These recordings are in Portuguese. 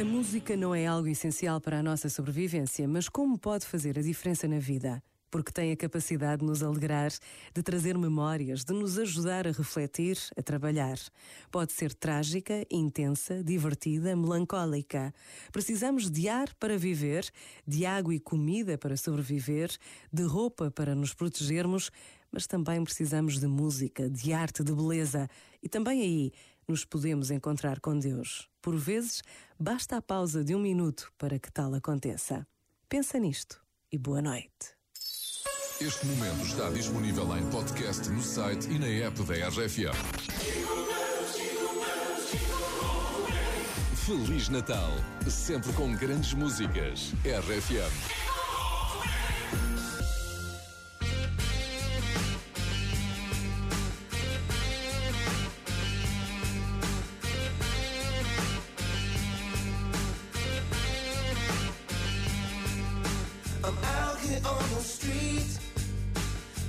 A música não é algo essencial para a nossa sobrevivência, mas como pode fazer a diferença na vida? Porque tem a capacidade de nos alegrar, de trazer memórias, de nos ajudar a refletir, a trabalhar. Pode ser trágica, intensa, divertida, melancólica. Precisamos de ar para viver, de água e comida para sobreviver, de roupa para nos protegermos, mas também precisamos de música, de arte, de beleza. E também aí nos podemos encontrar com Deus. Por vezes, basta a pausa de um minuto para que tal aconteça. Pensa nisto e boa noite. Este momento está disponível em podcast no site e na app da RFM. Feliz Natal, sempre com grandes músicas. RFM.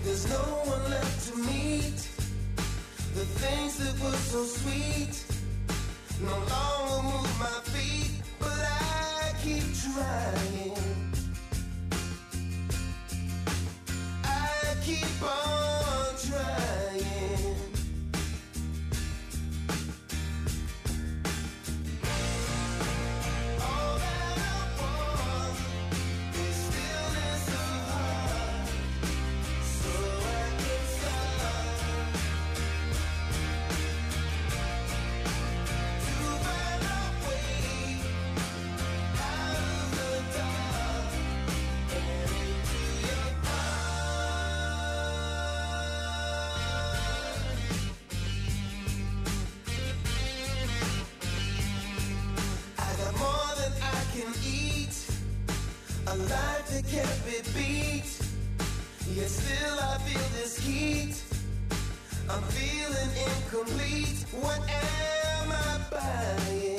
There's no one left to meet the things that were so sweet. No longer move my feet, but I keep trying. A life that can't be beat. Yet still I feel this heat. I'm feeling incomplete. What am I buying?